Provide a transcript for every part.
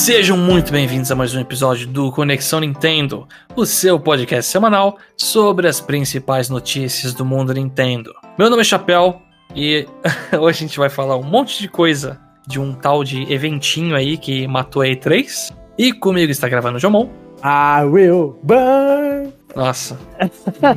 Sejam muito bem-vindos a mais um episódio do Conexão Nintendo, o seu podcast semanal sobre as principais notícias do mundo Nintendo. Meu nome é Chapéu e hoje a gente vai falar um monte de coisa de um tal de eventinho aí que matou a E3. E comigo está gravando o Jomon. I will burn. Nossa,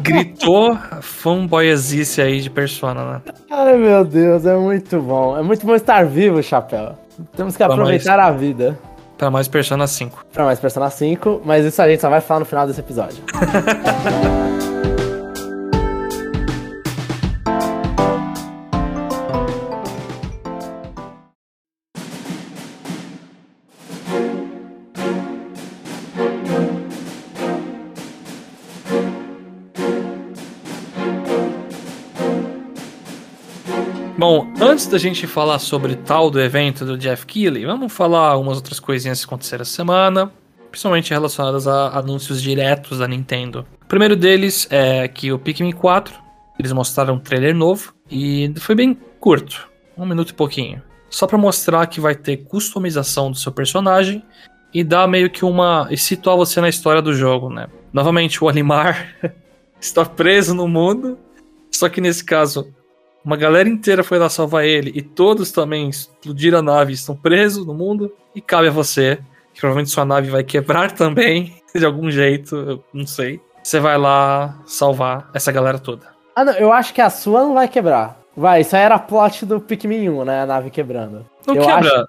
gritou fanboyazice aí de Persona, né? Ai meu Deus, é muito bom. É muito bom estar vivo, Chapéu. Temos que aproveitar a vida. Pra mais Persona 5. Pra mais Persona 5, mas isso a gente só vai falar no final desse episódio. Bom, antes da gente falar sobre tal do evento do Jeff Keighley, vamos falar algumas outras coisinhas que aconteceram essa semana, principalmente relacionadas a anúncios diretos da Nintendo. O primeiro deles é que o Pikmin 4, eles mostraram um trailer novo e foi bem curto, um minuto e pouquinho. Só pra mostrar que vai ter customização do seu personagem e dar meio que uma. e situar você na história do jogo, né? Novamente, o Olimar está preso no mundo, só que nesse caso uma galera inteira foi lá salvar ele e todos também explodiram a nave e estão presos no mundo. E cabe a você, que provavelmente sua nave vai quebrar também, de algum jeito, eu não sei. Você vai lá salvar essa galera toda. Ah, não, eu acho que a sua não vai quebrar. Vai, isso aí era plot do Pikmin 1, né? A nave quebrando. Não Eu quebra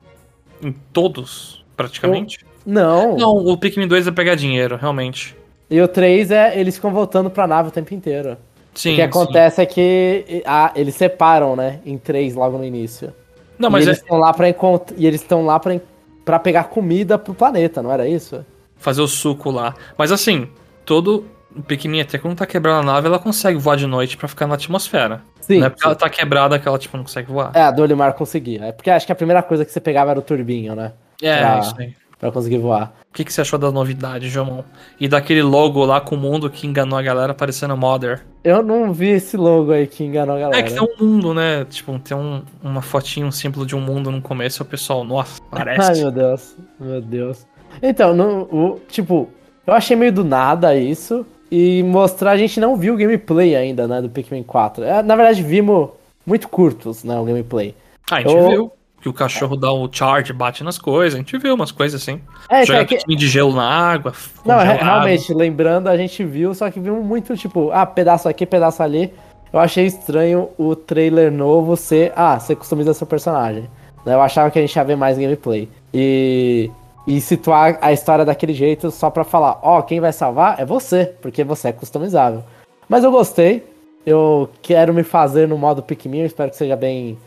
em todos, praticamente. Não. Não, o Pikmin 2 é pegar dinheiro, realmente. E o 3 é eles ficam voltando pra nave o tempo inteiro. Sim. o que acontece é que ah, eles separam, né? Em três logo no início. sim. Não, mas e é eles estão lá para encontrar e eles estão lá pra, en- pra pegar comida pro planeta, não era isso? fazer o suco lá. Mas assim, todo Pikmin, até quando tá quebrando a nave, ela consegue voar de noite pra ficar na atmosfera. Sim. não é porque ela tá quebrada que ela, tipo, não consegue voar. É, a do Olimar conseguia. É porque acho que a primeira coisa que você pegava era o turbinho, né? É, Pra- isso aí. Pra conseguir voar. O que, que você achou da novidade, Jomon? E daquele logo lá com o mundo que enganou a galera parecendo Mother. Eu não vi esse logo aí que enganou a galera. É que tem um mundo, né? Tipo, tem um, uma fotinha, um símbolo de um mundo no começo, e o pessoal, nossa, Ai, parece. meu Deus. Meu Deus. Então, o, tipo, eu achei meio do nada isso. E mostrar, a gente não viu o gameplay ainda, né, do Pikmin 4. É, na verdade, vimos muito curtos, né, o gameplay. ah, a gente eu- viu que o cachorro dá o charge, bate nas coisas. A gente viu umas coisas assim. É, então, Joga é que, Pikmin de gelo na água. Não, congelado. realmente, lembrando, a gente viu, só que vimos muito, tipo, ah, pedaço aqui, pedaço ali. Eu achei estranho o trailer novo ser, ah, você customiza seu personagem. Eu achava que a gente ia ver mais gameplay. E, e situar a história daquele jeito só pra falar, ó, quem vai salvar é você, porque você é customizável. Mas eu gostei, eu quero me fazer no modo Pikmin, espero que seja bem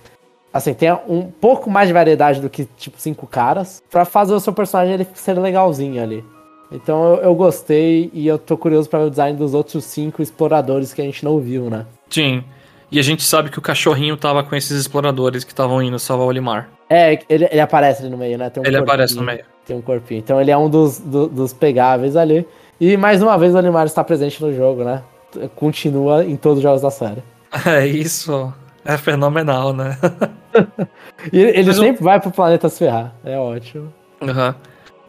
assim, tenha um pouco mais de variedade do que, tipo, cinco caras, pra fazer o seu personagem ele ser legalzinho ali. Então eu, eu gostei e eu tô curioso pra ver o design dos outros cinco exploradores que a gente não viu, né? Sim. E a gente sabe que o cachorrinho tava com esses exploradores que estavam indo salvar o Olimar. É, ele, ele aparece ali no meio, né? Tem um Ele aparece no meio. Tem um corpinho. Então ele é um dos, do- dos pegáveis ali. E mais uma vez o Animar está presente no jogo, né? Continua em todos os jogos da série. É isso. É fenomenal, né? Ele, Mas sempre vai pro planeta se ferrar. É ótimo. Aham.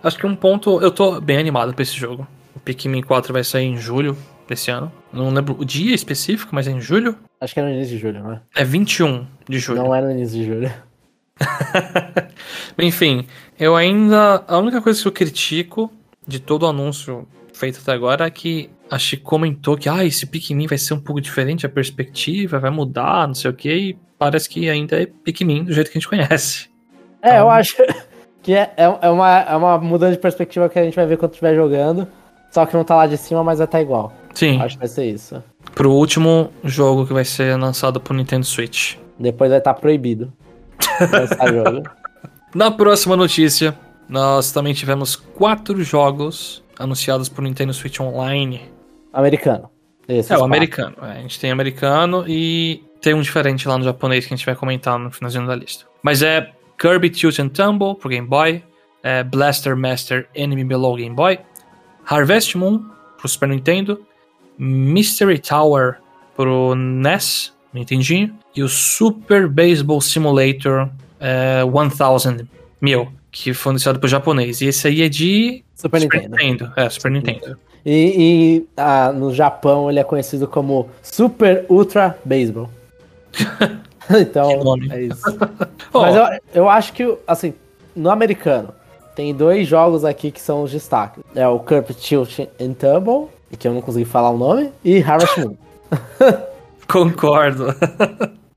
Acho que um ponto. Eu tô bem animado pra esse jogo. O Pikmin 4 vai sair em julho desse ano. Não lembro o dia específico, mas é em julho. Acho que é no início de julho, né? É 21 de julho. Não é no início de julho. Enfim, eu ainda. A única coisa que eu critico de todo o anúncio feito até agora é que a Chico comentou que ah, esse Pikmin vai ser um pouco diferente a perspectiva, vai mudar, não sei o que, e parece que ainda é Pikmin do jeito que a gente conhece. É, eu Então- acho que é, é, é uma, é uma mudança de perspectiva que a gente vai ver quando estiver jogando. Só que não tá lá de cima, mas vai estar igual. Sim, Acho que vai ser isso. pro último jogo que vai ser lançado pro Nintendo Switch. Depois vai estar proibido. lançar jogo. Na próxima notícia, nós também tivemos quatro jogos anunciados pro Nintendo Switch Online. Americano. Esses É, o quatro. americano. É, a gente tem americano e tem um diferente lá no japonês que a gente vai comentar no finalzinho da lista. Mas é Kirby Tilt and Tumble pro Game Boy, é Blaster Master Enemy Below Game Boy, Harvest Moon pro Super Nintendo, Mystery Tower pro NES, Nintendinho, e o Super Baseball Simulator é, 1000 Mil, que foi anunciado por japonês. E esse aí é de Super, Nintendo. Nintendo. É, Super Nintendo. E, e, ah, no Japão ele é conhecido como Super Ultra Baseball. então, é isso. Mas eu, eu acho que, assim, no americano, tem dois jogos aqui que são os destaques. É o Curb Tilt and Tumble, que eu não consegui falar o nome, e Harvest Moon. Concordo.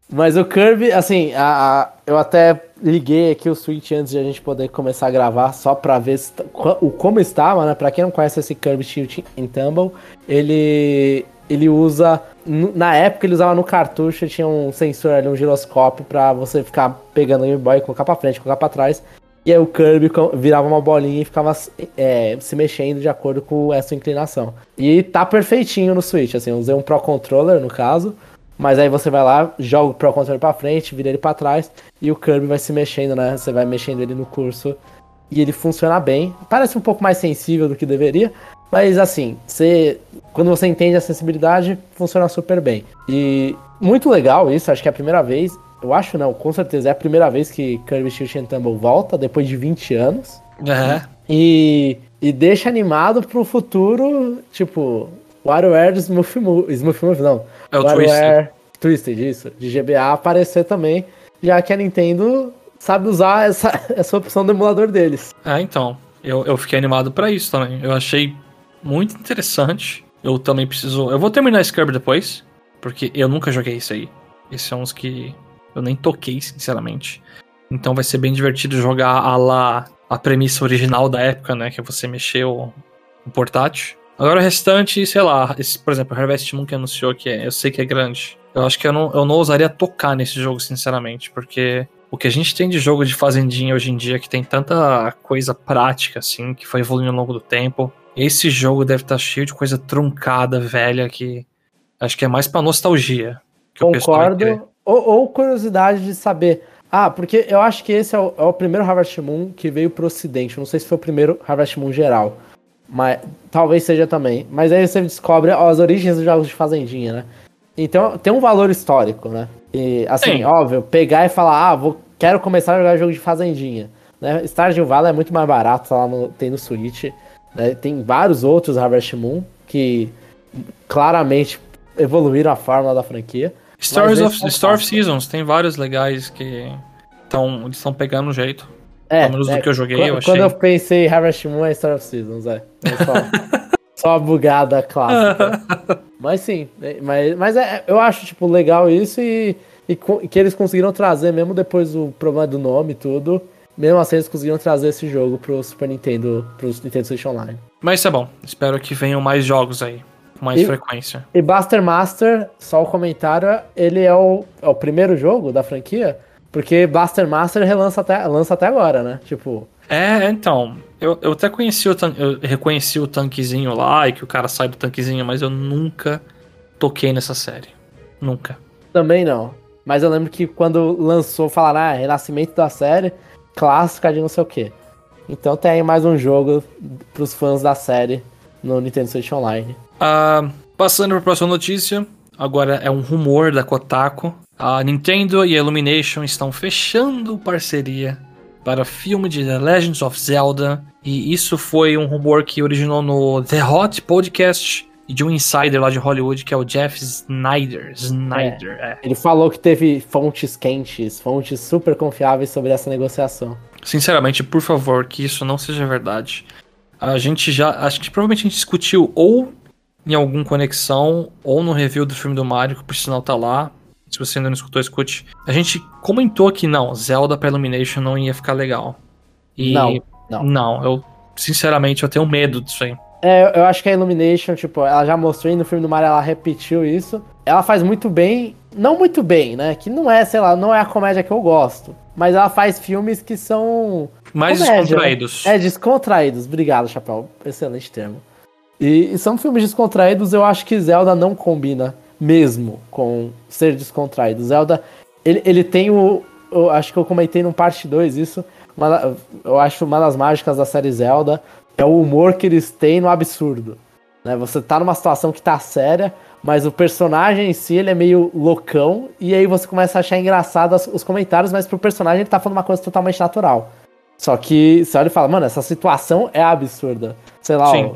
Mas o Kirby, assim, a, a- eu até liguei aqui o Switch antes de a gente poder começar a gravar, só pra ver se tá- o como estava, né? Pra quem não conhece esse Kirby Tilt and Tumble, ele, ele usa, na época ele usava no cartucho, tinha um sensor ali, um giroscópio, pra você ficar pegando o Game Boy, colocar pra frente, colocar pra trás, e aí o Kirby virava uma bolinha e ficava é, se mexendo de acordo com essa inclinação. E tá perfeitinho no Switch, assim, eu usei um Pro Controller no caso, mas aí você vai lá, joga o Pro Controller pra frente, vira ele pra trás, e o Kirby vai se mexendo, né? Você vai mexendo ele no curso. E ele funciona bem. Parece um pouco mais sensível do que deveria. Mas assim, você, quando você entende a sensibilidade, funciona super bem. E muito legal isso, acho que é a primeira vez. Eu acho não, com certeza é a primeira vez que Kirby Tilt and Tumble volta, depois de 20 anos. É. E, e deixa animado pro futuro, tipo, WarioWare Smooth Move, Smooth Move não. É o WarioWare Twisted, isso, de GBA aparecer também, já que a Nintendo sabe usar essa, essa opção do emulador deles. É, então. Eu, eu fiquei animado pra isso também. Eu achei muito interessante. Eu também preciso. Eu vou terminar Kirby depois, porque eu nunca joguei isso aí. Esse é uns que eu nem toquei, sinceramente. Então vai ser bem divertido jogar a lá a premissa original da época, né? Que você mexer o, o portátil. Agora o restante, sei lá, esse, por exemplo, Harvest Moon que anunciou que é, eu sei que é grande. Eu acho que eu não, eu não ousaria tocar nesse jogo, sinceramente, porque o que a gente tem de jogo de fazendinha hoje em dia, que tem tanta coisa prática, assim, que foi evoluindo ao longo do tempo, esse jogo deve estar cheio de coisa truncada, velha, que acho que é mais pra nostalgia. Concordo. Ou, ou curiosidade de saber. Ah, porque eu acho que esse é o, é o primeiro Harvest Moon que veio pro ocidente. Não sei se foi o primeiro Harvest Moon geral. Mas talvez seja também. Mas aí você descobre ó, as origens dos jogos de Fazendinha, né? Então tem um valor histórico, né? E assim, Sim. óbvio, pegar e falar, ah, vou, quero começar a jogar jogo de Fazendinha. Né? Stardew Valley é muito mais barato, tá lá no, tem no Switch. Né? Tem vários outros Harvest Moon que claramente evoluíram a fórmula da franquia. Stories of, é Story of. Seasons, tem vários legais que estão eles estão pegando um jeito. É, Pelo menos do que eu joguei, quando, eu achei. Quando eu pensei em Harvest Moon é Star of Seasons, é. É só, só a bugada clássica. mas sim, é, mas, mas é, eu acho, tipo, legal isso e, e que eles conseguiram trazer, mesmo depois do problema do nome e tudo, mesmo assim eles conseguiram trazer esse jogo pro Super Nintendo, pro Nintendo Switch Online. Mas isso é bom. Espero que venham mais jogos aí, com mais E- frequência. E Buster Master, só o comentário, ele é o, é o primeiro jogo da franquia, porque Buster Master relança até, lança até agora, né? Tipo, É, então, eu, eu até conheci o eu reconheci o tanquezinho lá e que o cara sai do tanquezinho, mas eu nunca toquei nessa série. Nunca. Também não. Mas eu lembro que quando lançou, falaram, ah, renascimento da série, clássica de não sei o quê. Então tem aí mais um jogo pros fãs da série no Nintendo Switch Online. Ah, passando para a próxima notícia, agora é um rumor da Kotaku. A Nintendo e a Illumination estão fechando parceria para filme de The Legends of Zelda. E isso foi um rumor que originou no The Hot Podcast e de um insider lá de Hollywood que é o Jeff Snyder. Snyder, é. Ele falou que teve fontes quentes, fontes super confiáveis sobre essa negociação. Sinceramente, por favor, que isso não seja verdade. A gente já. Acho que provavelmente a gente discutiu ou em algum conexão, ou no review do filme do Mario, que por sinal tá lá. Se você ainda não escutou, escute. A gente comentou que não, Zelda pra Illumination não ia ficar legal. E Não, não. Não, eu. Sinceramente, eu tenho medo disso aí. É, eu acho que a Illumination, tipo, ela já mostrou e no filme do Mario ela repetiu isso. Ela faz muito bem, não muito bem, né? Que não é, sei lá, não é a comédia que eu gosto. Mas ela faz filmes que são Mais Comédia, descontraídos. É, descontraídos. Obrigado, Chapéu. Excelente termo. E, e são filmes descontraídos, eu acho que Zelda não combina mesmo com ser descontraído. Zelda, ele, ele tem o. Eu acho que eu comentei no parte 2 isso. uma eu acho uma das mágicas da série Zelda é o humor que eles têm no absurdo. Né? Você tá numa situação que tá séria, mas o personagem em si ele é meio loucão, e aí você começa a achar engraçado os comentários, mas pro personagem ele tá falando uma coisa totalmente natural. Só que você olha e fala, mano, essa situação é absurda. Sei lá, ó,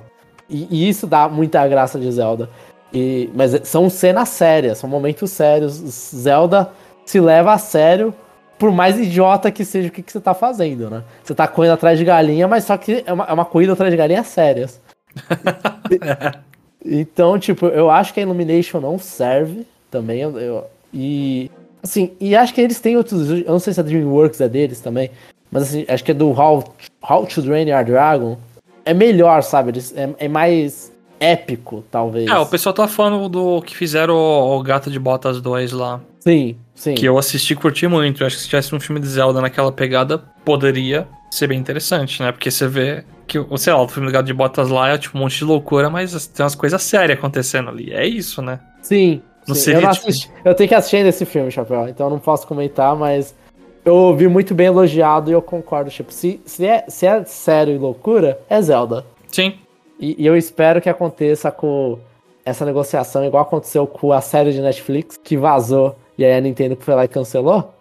e, e isso dá muita graça de Zelda. E, mas são cenas sérias, são momentos sérios. Zelda se leva a sério, por mais idiota que seja o que, que você tá fazendo, né? Você tá correndo atrás de galinha, mas só que é uma, é uma corrida atrás de galinha sérias. Então, tipo, eu acho que a Illumination não serve também. Eu, eu- e. Assim, e acho que eles têm outros. Eu não sei se a Dreamworks é deles também. Mas assim, acho que é do How, How to Drain Your Dragon. É melhor, sabe? Eles, é, é mais épico, talvez. É, o pessoal tá falando do que fizeram o, o Gato de Botas 2 lá. Sim, sim. Que eu assisti e curti muito. Eu acho que se tivesse um filme de Zelda naquela pegada, poderia ser bem interessante, né? Porque você vê que, sei lá, o filme do Gato de Botas lá é tipo um monte de loucura, mas tem umas coisas sérias acontecendo ali. É isso, né? Sim. Não sim. seria, eu, não tipo- assisti, eu tenho que assistir ainda esse filme, Chapéu, então eu não posso comentar, mas eu ouvi muito bem elogiado e eu concordo. Tipo, se, se, é, se é sério e loucura, é Zelda. Sim. E, e eu espero que aconteça com essa negociação, igual aconteceu com a série de Netflix, que vazou, e aí a Nintendo foi lá e cancelou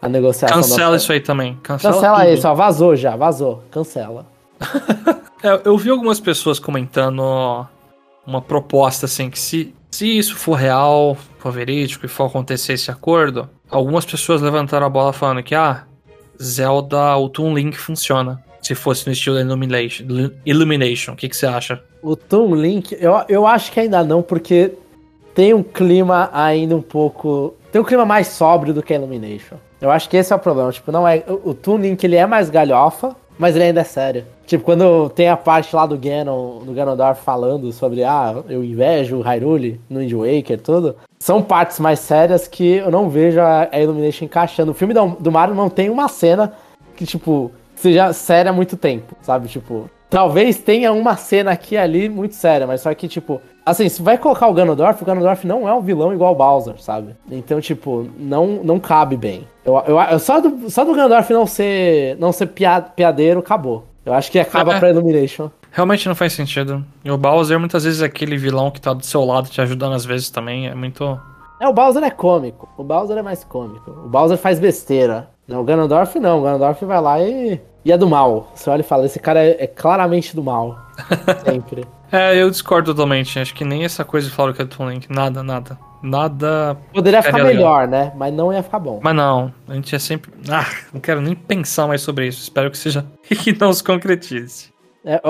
a negociação. Cancela da... isso aí também. Cancela, Cancela tudo. isso, ó, vazou já, vazou, cancela. É, eu vi algumas pessoas comentando uma proposta assim que se, se isso for real, for verídico e for acontecer esse acordo, algumas pessoas levantaram a bola falando que ah, Zelda o Toon Link funciona. Se fosse no estilo Illumination. Illumination. O que, que você acha? O Toon Link, eu, eu acho que ainda não, porque tem um clima ainda um pouco. Tem um clima mais sóbrio do que a Illumination. Eu acho que esse é o problema. Tipo, não é. O, Toon Link ele é mais galhofa, mas ele ainda é sério. Tipo, quando tem a parte lá do Ganon, do Ganondorf falando sobre, ah, eu invejo o Hyrule no Wind Waker, tudo. São partes mais sérias que eu não vejo a, a Illumination encaixando. O filme do, do Mario não tem uma cena que, tipo, seja séria há muito tempo, sabe? Tipo, talvez tenha uma cena aqui e ali muito séria, mas só que, tipo, assim, se vai colocar o Ganondorf, o Ganondorf não é um vilão igual o Bowser, sabe? Então, tipo, não, não cabe bem. Eu, eu, eu- só, do, só do Ganondorf não ser, não ser pia- piadeiro, acabou. Eu acho que acaba É. pra Illumination. Realmente não faz sentido. E o Bowser muitas vezes é aquele vilão que tá do seu lado te ajudando às vezes também. É muito. É, o Bowser é cômico. O Bowser é mais cômico. O Bowser faz besteira. Não, o Ganondorf não. O Ganondorf vai lá e, e é do mal. Você olha e fala, esse cara é, é claramente do mal. Sempre. É, eu discordo totalmente. Acho que nem essa coisa de do Toon Link. Nada, nada. Nada. Poderia ficar Ficaria legal. melhor, né? Mas não ia ficar bom. Mas não, a gente é sempre. Ah, não quero nem pensar mais sobre isso. Espero que seja. e que não se concretize. É,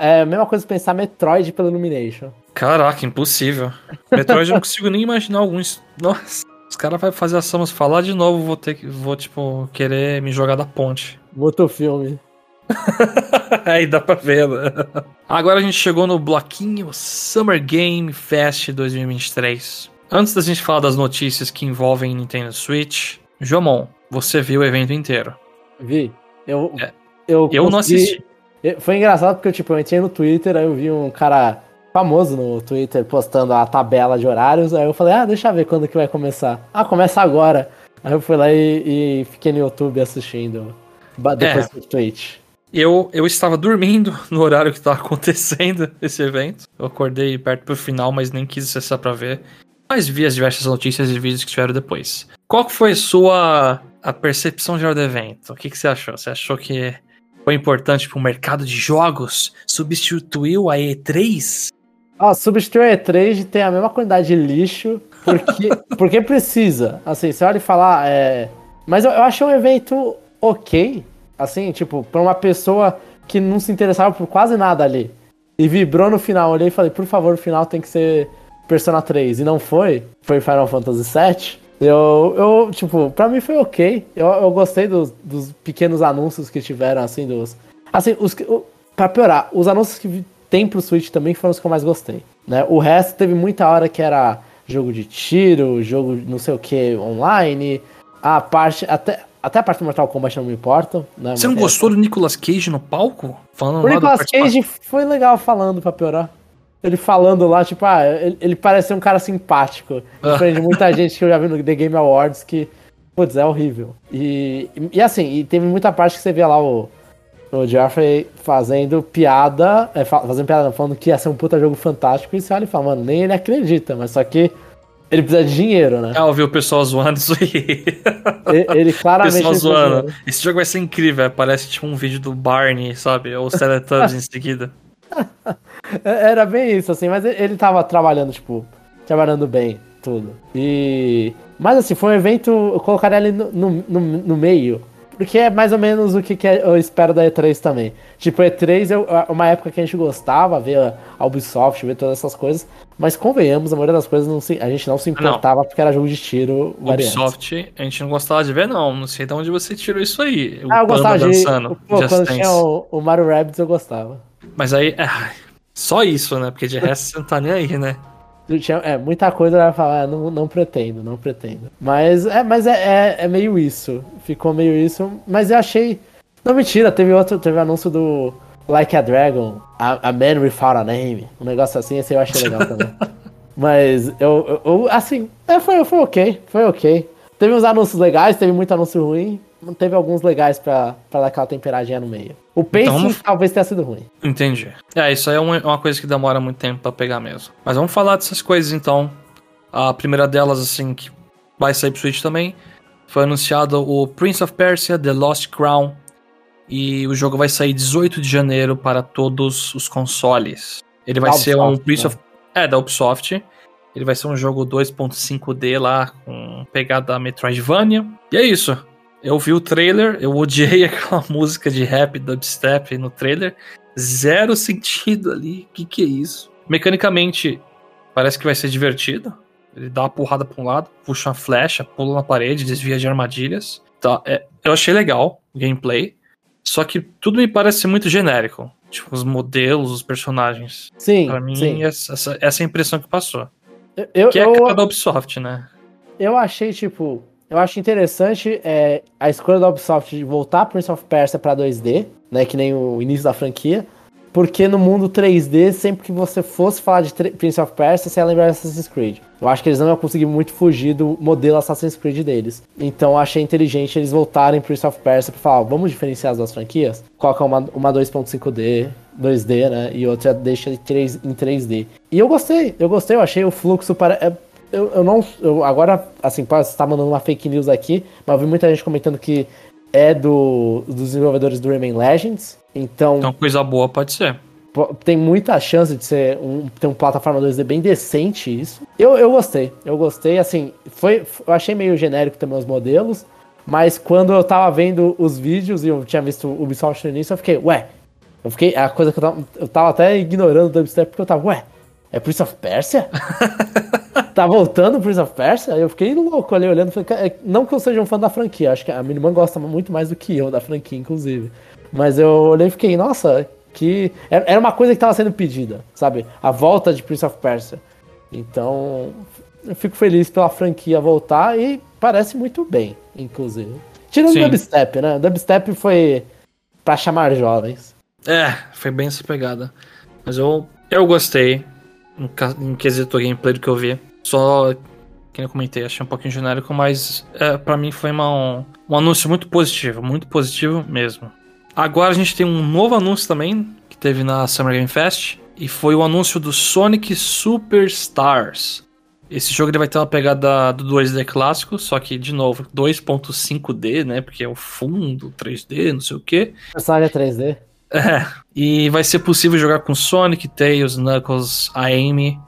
é a mesma coisa pensar Metroid pelo Illumination. Caraca, impossível. Metroid eu não consigo nem imaginar alguns. Nossa, os caras vão fazer a Samus falar de novo, vou ter que. Vou, tipo, querer me jogar da ponte. Muito filme. Aí dá pra ver, né? Agora a gente chegou no bloquinho Summer Game Fest 2023. Antes da gente falar das notícias que envolvem Nintendo Switch, Jomon, você viu o evento inteiro. Vi. Eu, É. eu, Eu não assisti. Foi engraçado porque, tipo, eu entrei no Twitter, aí eu vi um cara famoso no Twitter postando a tabela de horários, aí eu falei, ah, deixa eu ver quando que vai começar. Ah, começa agora. Aí eu fui lá e, e fiquei no YouTube assistindo. ba- Depois É. do Twitch. Eu, eu estava dormindo no horário que estava acontecendo esse evento. Eu acordei perto pro final, mas nem quis acessar pra ver. Mas vi as diversas notícias e vídeos que tiveram depois. Qual foi a sua a percepção geral do evento? O que, que você achou? Você achou que foi importante para o mercado de jogos? Substituiu a E3? Ó, substituir a E3 de ter a mesma quantidade de lixo, porque, porque precisa. Assim, você olha e fala, ah, é... Mas eu, eu achei um evento ok, assim, tipo, pra uma pessoa que não se interessava por quase nada ali. E vibrou no final, olhei e falei, por favor, o final tem que ser Persona 3. E não foi, foi Final Fantasy VII. Eu, eu tipo, pra mim foi ok. Eu, eu gostei dos, dos pequenos anúncios que tiveram, assim, dos... Assim, os, que- pra piorar, os anúncios que tem pro Switch também foram os que eu mais gostei. Né? O resto teve muita hora que era jogo de tiro, jogo não sei o que online, a parte. Até, até a parte do Mortal Kombat não me importa. Né? Você não Mas- gostou do Nicolas Cage no palco? Falando O Nicolas Cage foi legal falando pra piorar. Ele falando lá, tipo, ah, ele, ele parece ser um cara simpático. Diferente de muita gente que eu já vi no The Game Awards que, putz, é horrível. E, e assim, e teve muita parte que você via lá o, o Jeffrey fazendo piada, é, fa- fazendo piada, falando que ia ser um puta jogo fantástico, e você olha e fala, mano, nem ele acredita, mas só que Ele precisa de dinheiro, né? Ah, eu vi o pessoal zoando isso aí. Ele, ele O claramente. pessoal zoando. Esse jogo vai ser incrível. Parece tipo um vídeo do Barney, sabe? Ou os Teletubbies em seguida. É, Era bem isso, assim, mas ele- ele tava trabalhando, tipo, trabalhando bem, tudo. E. Mas assim, foi um evento, eu colocaria ele no, no, no- no meio. Porque é mais ou menos o que, que eu espero da E3 também. Tipo, E3 é uma época que a gente gostava, ver a Ubisoft, ver todas essas coisas. Mas convenhamos, a maioria das coisas não se- a gente não se importava porque era jogo de tiro variante. Ubisoft, a gente não gostava de ver, não. Não sei de onde você tirou isso aí. O Ah, eu gostava de. dançando. Pô, Just quando Dance. tinha o, o Mario Rabbids eu gostava. Mas aí, é, só isso, né? Porque de resto você não tá nem aí, né? Tinha, é, muita coisa ela falar, ah, não, não pretendo, não pretendo. Mas, é, mas é, é, é meio isso. Ficou meio isso. Mas eu achei. Não, mentira, teve outro, teve anúncio do Like a Dragon, a, a Man Without a Name. Um negócio assim, esse eu achei legal também. mas eu, eu- eu, assim, é, foi, foi ok, foi ok. Teve uns anúncios legais, teve muito anúncio ruim. Teve alguns legais pra, pra dar aquela temperadinha no meio. O pacing vamos- talvez tenha sido ruim. Entendi. É, isso aí é uma, uma coisa que demora muito tempo pra pegar mesmo. Mas vamos falar dessas coisas então. A primeira delas, assim, que vai sair pro Switch também, foi anunciado o Prince of Persia The Lost Crown. E o jogo vai sair 18 de janeiro para todos os consoles. Ele vai Da ser um Ubisoft, Prince né? of. É, da Ubisoft. Ele vai ser um jogo 2.5D lá, com pegada Metroidvania. E é isso. Eu vi o trailer, eu odiei aquela música de rap dubstep no trailer. Zero sentido ali. O que, que é isso? Mecanicamente, parece que vai ser divertido. Ele dá uma porrada pra um lado, puxa uma flecha, pula na parede, desvia de armadilhas. Tá, é, eu achei legal o gameplay. Só que tudo me parece muito genérico. Tipo, os modelos, os personagens. Sim, Pra mim, sim. essa, essa, essa é a impressão que passou. Eu, Que é a eu, cara da Ubisoft, né? eu achei, tipo, eu acho interessante é, a escolha da Ubisoft de voltar Prince of Persia pra 2D, né, que nem o início da franquia, porque no mundo 3D, sempre que você fosse falar de Prince of Persia, você ia lembrar de Assassin's Creed. Eu acho que eles não iam conseguir muito fugir do modelo Assassin's Creed deles. Então achei inteligente eles voltarem Prince of Persia pra falar, vamos diferenciar as duas franquias? Coloca uma, uma 2.5D, 2D, né, e outra deixa em 3, em 3D. E eu gostei, eu gostei, eu achei o fluxo para... é, eu, eu não. Eu agora, assim, posso estar mandando uma fake news aqui, mas eu vi muita gente comentando que é do, dos desenvolvedores do Rayman Legends. Então, Então, coisa boa pode ser. tem muita chance de ser um, ter uma plataforma 2D bem decente isso. Eu, eu gostei, eu gostei, assim, foi, eu achei meio genérico também os modelos, mas quando eu tava vendo os vídeos e eu tinha visto o Ubisoft no início, eu fiquei, ué, eu fiquei, a coisa que eu tava, eu tava até ignorando o dubstep porque eu tava, ué, é Prince of Persia? tá voltando o Prince of Persia? Eu fiquei louco ali olhando, falei, "Cara, é- não que eu seja um fã da franquia, acho que a minha irmã gosta muito mais do que eu da franquia, inclusive. Mas eu olhei e fiquei, nossa, que. Era uma coisa que tava sendo pedida, sabe? A volta de Prince of Persia. Então, eu fico feliz pela franquia voltar e parece muito bem, inclusive. Tirando Sim. o dubstep, né? O dubstep foi pra chamar jovens. É, foi bem essa pegada. Mas eu, eu gostei. Em, em quesito gameplay do que eu vi. Só, que eu comentei, achei um pouquinho genérico, mas é, para mim foi uma- um, um anúncio muito positivo. Muito positivo mesmo. Agora a gente tem um novo anúncio também, que teve na Summer Game Fest. E foi o anúncio do Sonic Superstars. Esse jogo ele vai ter uma pegada do 2D clássico, só que, de novo, 2.5D, né? Porque é o fundo, 3D, não sei o quê. O personagem é 3D. É, e vai ser possível jogar com Sonic, Tails, Knuckles, Amy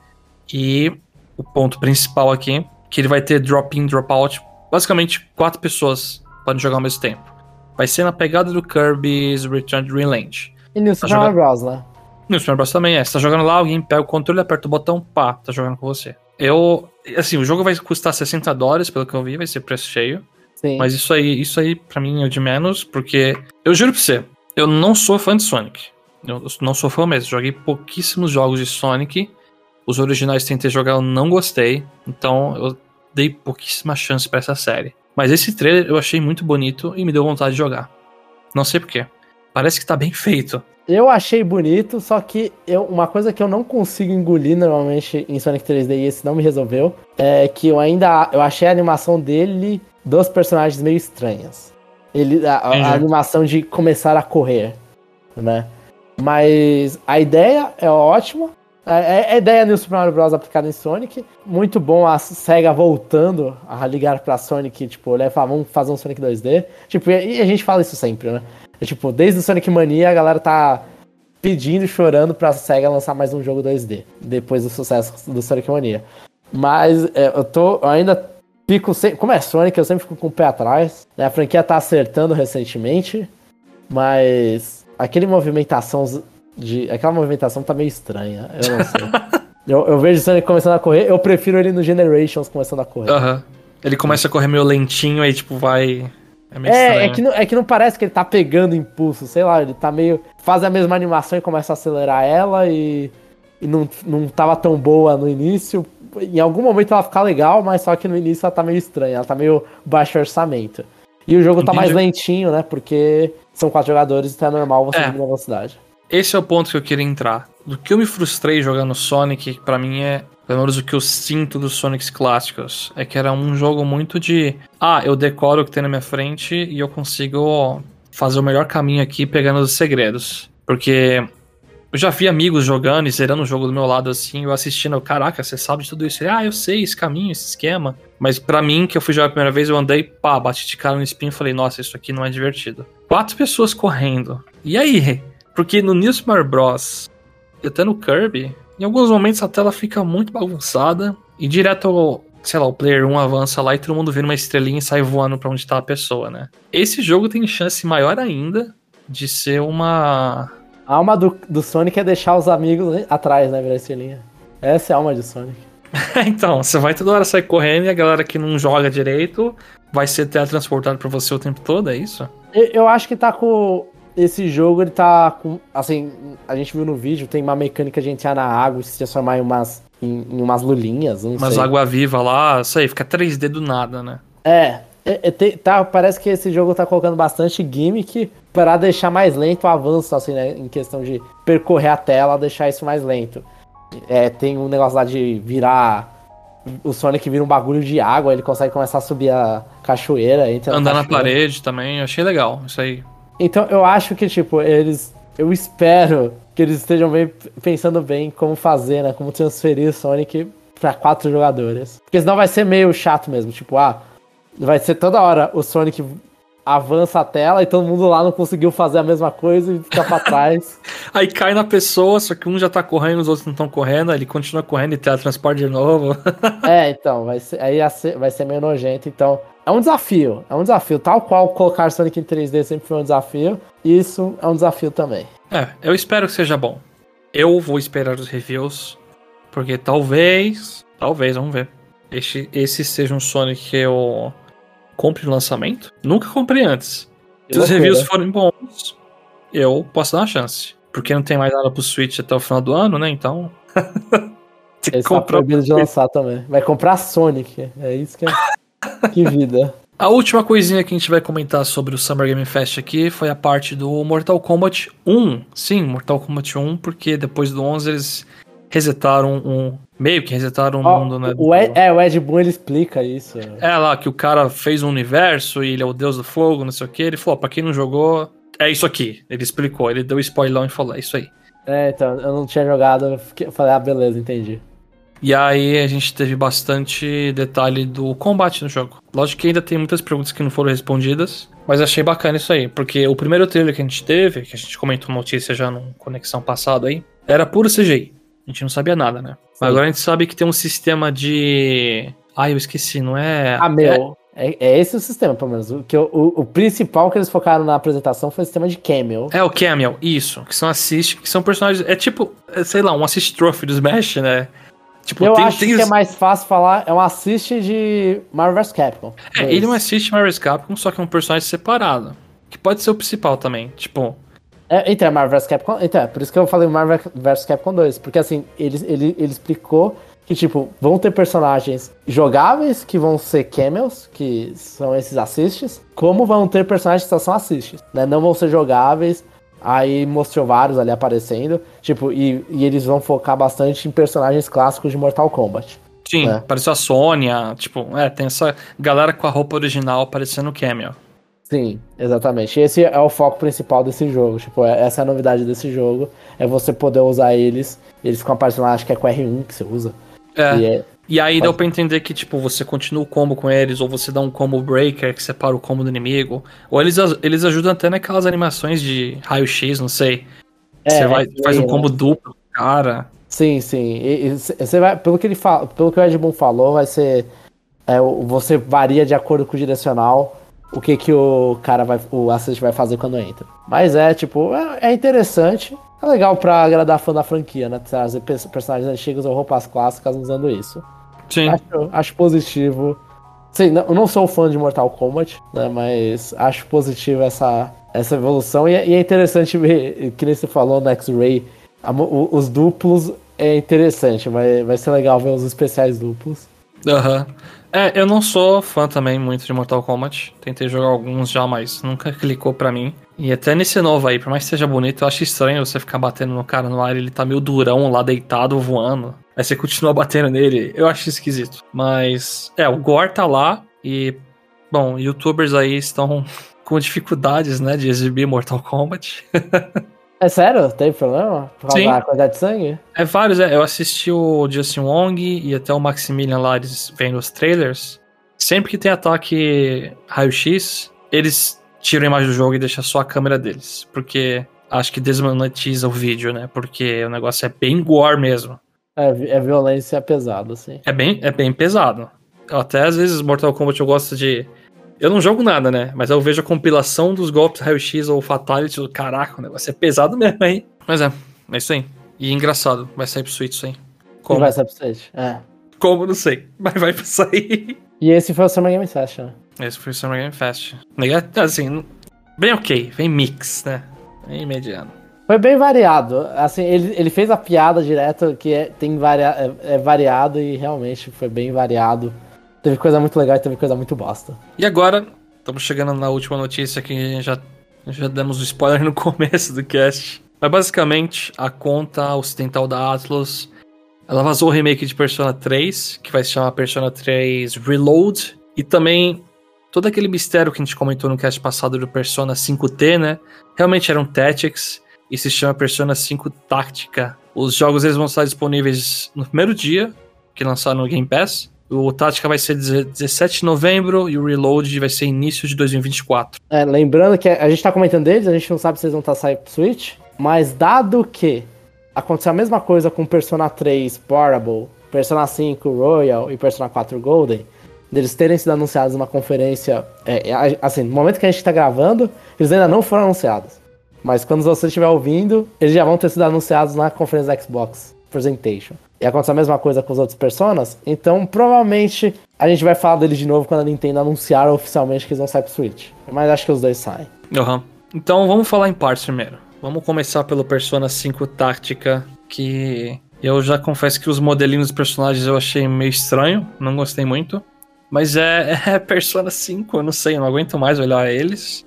e o ponto principal aqui, que ele vai ter drop-in, drop-out, basicamente quatro pessoas podem jogar ao mesmo tempo. Vai ser na pegada do Kirby's Return to Dreamland. E no Super Mario Bros, né? No Super Bros também é, você tá jogando lá, alguém pega o controle, aperta o botão, pá, tá jogando com você. Eu, assim, o jogo vai custar 60 dólares, pelo que eu vi, vai ser preço cheio. Sim. Mas isso aí, isso aí pra mim é o de menos, porque eu juro pra você, eu não sou fã de Sonic. Eu não sou fã mesmo. Joguei pouquíssimos jogos de Sonic. Os originais tentei jogar, eu não gostei. Então eu dei pouquíssima chance pra essa série. Mas esse trailer eu achei muito bonito e me deu vontade de jogar. Não sei porquê. Parece que tá bem feito. Eu achei bonito, só que eu, uma coisa que eu não consigo engolir normalmente em Sonic 3D e esse não me resolveu, é que eu ainda eu achei a animação dele dos personagens meio estranhas. Ele, a, a- Entendi. animação de começar a correr, né? Mas a ideia é ótima, É, é a ideia do Super Mario Bros. aplicada em Sonic. Muito bom a SEGA voltando a ligar pra Sonic, tipo, falar, vamos fazer um Sonic 2D. Tipo, e a gente fala isso sempre, né? É, tipo, desde o Sonic Mania a galera tá pedindo e chorando pra SEGA lançar mais um jogo 2D, depois do sucesso do Sonic Mania. Mas é, eu tô eu ainda fico sempre, como é Sonic, eu sempre fico com o pé atrás. Né? A franquia tá acertando recentemente, mas aquele movimentação de. Aquela movimentação tá meio estranha. Eu não sei. eu, eu vejo o Sonic começando a correr, eu prefiro ele no Generations começando a correr. Aham. Uhum. Ele começa a correr meio lentinho, aí tipo, vai. É, meio é, é, que não, é que não parece que ele tá pegando impulso, sei lá, ele tá meio. Faz a mesma animação e começa a acelerar ela e. E não, não tava tão boa no início. Em algum momento ela fica legal, mas só que no início ela tá meio estranha, ela tá meio baixo orçamento. E o jogo Entendi. tá mais lentinho, né? Porque são quatro jogadores então é normal você é. velocidade. Esse é o ponto que eu queria entrar. Do que eu me frustrei jogando Sonic, para mim é pelo menos o que eu sinto dos Sonics clássicos, é que era um jogo muito de. Ah, eu decoro o que tem na minha frente e eu consigo fazer o melhor caminho aqui pegando os segredos. Porque eu já vi amigos jogando e zerando o jogo do meu lado assim, eu assistindo, caraca, você sabe de tudo isso? ah, eu sei esse caminho, esse esquema. Mas para mim, que eu fui jogar a primeira vez, eu andei, pá, bati de cara no espinho e falei, nossa, isso aqui não é divertido. Quatro pessoas correndo. E aí? Porque no New Super Bros. e até no Kirby, em alguns momentos a tela fica muito bagunçada e direto, sei lá, o player 1 avança lá e todo mundo vira uma estrelinha e sai voando para onde tá a pessoa, né? Esse jogo tem chance maior ainda de ser uma. A alma do, do Sonic é deixar os amigos atrás, né, virar estrelinha. Essa é a alma de Sonic. então, você vai toda hora sair correndo e a galera que não joga direito vai ser teletransportado pra você o tempo todo, é isso? Eu, eu acho que tá com esse jogo ele tá com. Assim, a gente viu no vídeo, tem uma mecânica de entrar na água e se transformar em umas, em, em umas lulinhas. umas água-viva lá, isso aí, fica 3D do nada, né? É. é, é tá, parece que esse jogo tá colocando bastante gimmick para deixar mais lento o avanço, assim, né? Em questão de percorrer a tela, deixar isso mais lento. É, tem um negócio lá de virar. O Sonic vira um bagulho de água, ele consegue começar a subir a cachoeira. Andar na, na parede também, achei legal isso aí. Então eu acho que, tipo, eles. Eu espero que eles estejam bem, pensando bem como fazer, né? Como transferir o Sonic para quatro jogadores. Porque senão vai ser meio chato mesmo. Tipo, ah, vai ser toda hora o Sonic avança a tela e todo mundo lá não conseguiu fazer a mesma coisa e fica pra trás. aí cai na pessoa, só que um já tá correndo, os outros não estão correndo, aí ele continua correndo e teletransporte de novo. é, então, vai ser, aí vai ser meio nojento. Então, é um desafio, é um desafio. Tal qual colocar Sonic em 3D sempre foi um desafio, isso é um desafio também. É, eu espero que seja bom. Eu vou esperar os reviews, porque talvez, talvez, vamos ver. Este, esse seja um Sonic que eu compre no lançamento. Nunca comprei antes. Se os reviews forem bons, eu posso dar uma chance. Porque não tem mais nada pro Switch até o final do ano, né? Então. tem que comprar. Tá de lançar também. Vai comprar Sonic. É isso que é. que vida. A última coisinha que a gente vai comentar sobre o Summer Game Fest aqui foi a parte do Mortal Kombat 1. Sim, Mortal Kombat 1, porque depois do 11 eles resetaram um. Meio que resetaram o oh, mundo, né? O Ed, é, o Ed Boon ele explica isso. É lá, que o cara fez um universo e ele é o deus do fogo, não sei o que. Ele falou, pra quem não jogou, é isso aqui. Ele explicou, ele deu spoiler e falou, é isso aí. É, então, eu não tinha jogado, eu falei, ah, beleza, entendi. E aí a gente teve bastante detalhe do combate no jogo. Lógico que ainda tem muitas perguntas que não foram respondidas, mas achei bacana isso aí, porque o primeiro trailer que a gente teve, que a gente comentou notícia já no conexão passado aí, era puro CGI. A gente não sabia nada, né? Mas agora a gente sabe que tem um sistema de. Ah, eu esqueci, não é. Ah, meu. É, é esse o sistema, pelo menos. O, que, o, o, principal que eles focaram na apresentação foi o sistema de Camel. É, o Camel, isso. Que são assist, que são personagens. É tipo, é, sei lá, um assist trophy do Smash, né? Tipo, eu tem, acho tem que é mais fácil falar, é um assist de Marvel vs Capcom. É, ele é um assist de Marvel vs Capcom, só que é um personagem separado. Que pode ser o principal também, tipo... É, então, é Marvel vs Capcom... Então, é por isso que eu falei Marvel vs Capcom 2. Porque, assim, ele, ele, ele explicou que, tipo, vão ter personagens jogáveis que vão ser camels, que são esses assists, como vão ter personagens que só são assists, né? Não vão ser jogáveis Aí mostrou vários ali aparecendo. Tipo, e, e eles vão focar bastante em personagens clássicos de Mortal Kombat. Sim, né? apareceu a Sônia, tipo, é, tem essa galera com a roupa original aparecendo no cameo. Sim, exatamente. Esse é o foco principal desse jogo. Tipo, é- essa é a novidade desse jogo. É você poder usar eles. Eles ficam aparecendo lá, acho que é com R1 que você usa. É. E é, E aí deu Pode- pra entender que, tipo, você continua o combo com eles, ou você dá um combo breaker que separa o combo do inimigo. Ou eles, eles ajudam até naquelas animações de raio-x, não sei. é, você vai, é, faz um né? combo duplo, cara. Sim, sim. E- e Você vai, pelo que ele fala, pelo que o Edmund falou, vai ser é, você varia de acordo com o direcional o que que o cara vai, o assist vai fazer quando entra. Mas é tipo, é, é interessante, é legal pra agradar fã da franquia, né? Trazer pe- personagens antigos ou roupas clássicas usando isso. Sim. Acho, acho positivo. Sim, não, eu não sou fã de Mortal Kombat, né? Mas acho positivo essa, essa evolução. E, é- e é interessante ver, que nem você falou no X-Ray, os duplos é interessante. Vai, vai ser legal ver os especiais duplos. Aham. É, eu não sou fã também muito de Mortal Kombat. Tentei jogar alguns já, mas nunca clicou pra mim. E até nesse novo aí, por mais que seja bonito, eu acho estranho você ficar batendo no cara no ar, ele tá meio durão lá deitado, voando. Aí você continua batendo nele, eu acho esquisito. Mas, é, o Gore tá lá e, bom, youtubers aí estão com dificuldades, né, de exibir Mortal Kombat. É sério? Tem problema? Por causa Sim. da quantidade de sangue? É vários, é. Eu assisti o Justin Wong e até o Maximilian lá, eles vendo os trailers. Sempre que tem ataque raio-x, eles tiram a imagem do jogo e deixam só a câmera deles. Porque acho que desmonetiza o vídeo, né? Porque o negócio é bem gore mesmo. É, é violência pesada, assim. É bem, é bem pesado. Até às vezes Mortal Kombat eu gosto de. Eu não jogo nada, né? Mas eu vejo a compilação dos golpes raio-x ou fatality. Caraca, o negócio é pesado mesmo, hein? Mas é, é isso aí. E engraçado, vai sair pro Switch isso aí. Como vai ser pra vocês? É. Como, não sei. Mas vai sair. E esse foi o Summer Game Fest, né? Esse foi o Summer Game Fest. Nega- Assim, bem ok. Bem mix, né? Bem mediano. Foi bem variado. Assim, ele, ele fez a piada direto que é, tem varia, é, é variado e realmente foi bem variado. Teve coisa muito legal e teve coisa muito bosta. E agora, estamos chegando na última notícia que já, já demos o spoiler no começo do cast. Mas basicamente, a conta ocidental da Atlas, ela vazou o remake de Persona 3, que vai se chamar Persona 3 Reload, e também todo aquele mistério que a gente comentou no cast passado do Persona 5T, né? Realmente era um Tactics e se chama Persona 5 Táctica. Os jogos eles vão estar disponíveis no primeiro dia que lançaram no Game Pass. O Tática vai ser 17 de novembro e o Reload vai ser início de 2024. É, lembrando que a gente tá comentando deles, a gente não sabe se eles vão estar saindo pro Switch, mas dado que aconteceu a mesma coisa com Persona 3 Portable, Persona 5 Royal e Persona 4 Golden, deles terem sido anunciados numa conferência, é, é, assim, no momento que a gente tá gravando, eles ainda não foram anunciados. Mas quando você estiver ouvindo, eles já vão ter sido anunciados na conferência da Xbox Presentation. E aconteceu a mesma coisa com os outros personas, então provavelmente a gente vai falar deles de novo quando a Nintendo anunciar oficialmente que eles vão sair pro Switch. Mas acho que os dois saem. Aham. Então vamos falar em partes primeiro. Vamos começar pelo Persona 5 Táctica, que eu já confesso que os modelinhos dos personagens eu achei meio estranho, não gostei muito. Mas é, é Persona 5, eu não sei, eu não aguento mais olhar eles.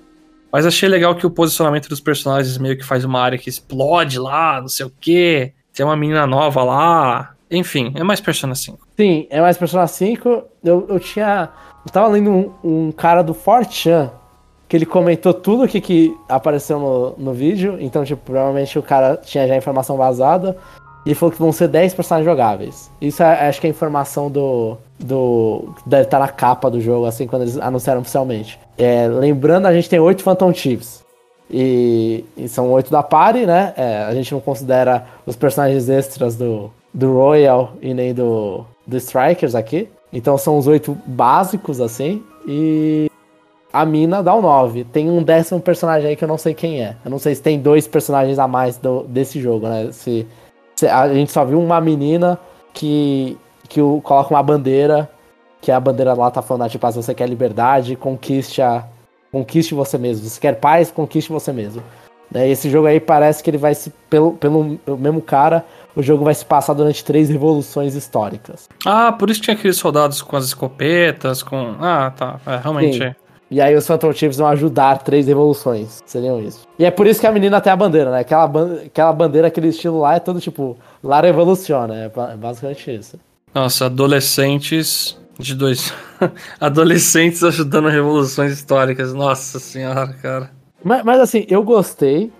Mas achei legal que o posicionamento dos personagens meio que faz uma área que explode lá, não sei o quê. Tem uma menina nova lá. Enfim, é mais Persona 5. Sim, é mais Persona 5. Eu, eu tinha. Eu tava lendo um, um cara do 4chan que ele comentou tudo o que, que apareceu no, no vídeo. Então, tipo, provavelmente o cara tinha já informação vazada. E falou que vão ser 10 personagens jogáveis. Isso é, acho que é a informação do. do deve estar na capa do jogo, assim, quando eles anunciaram oficialmente. É, lembrando, a gente tem 8 Phantom Chiefs. E, e são oito da party, né? É, a gente não considera os personagens extras do, do Royal e nem do, do Strikers aqui. Então são os oito básicos, assim. E a mina dá o 9. Tem um décimo personagem aí que eu não sei quem é. Eu não sei se tem dois personagens a mais do, desse jogo, né? Se, se- a gente só viu uma menina que, que o, coloca uma bandeira. Que a bandeira lá tá falando, ah, tipo, ah, se você quer liberdade, conquiste a, conquiste você mesmo. Se quer paz, conquiste você mesmo. Né, esse jogo aí parece que ele vai se. Pelo, pelo mesmo cara, o jogo vai se passar durante três revoluções históricas. Ah, por isso que tinha aqueles soldados com as escopetas, com. Ah, tá. É, realmente. Sim. E aí os Phantom Chiefs vão ajudar três revoluções. Seriam isso. E é por isso que a menina tem a bandeira, né? Aquela, ban aquela bandeira, aquele estilo lá é todo tipo. Lara evoluciona. É ba- basicamente isso. Nossa, adolescentes De dois adolescentes ajudando revoluções históricas. Nossa senhora, cara. Mas, mas assim, eu gostei.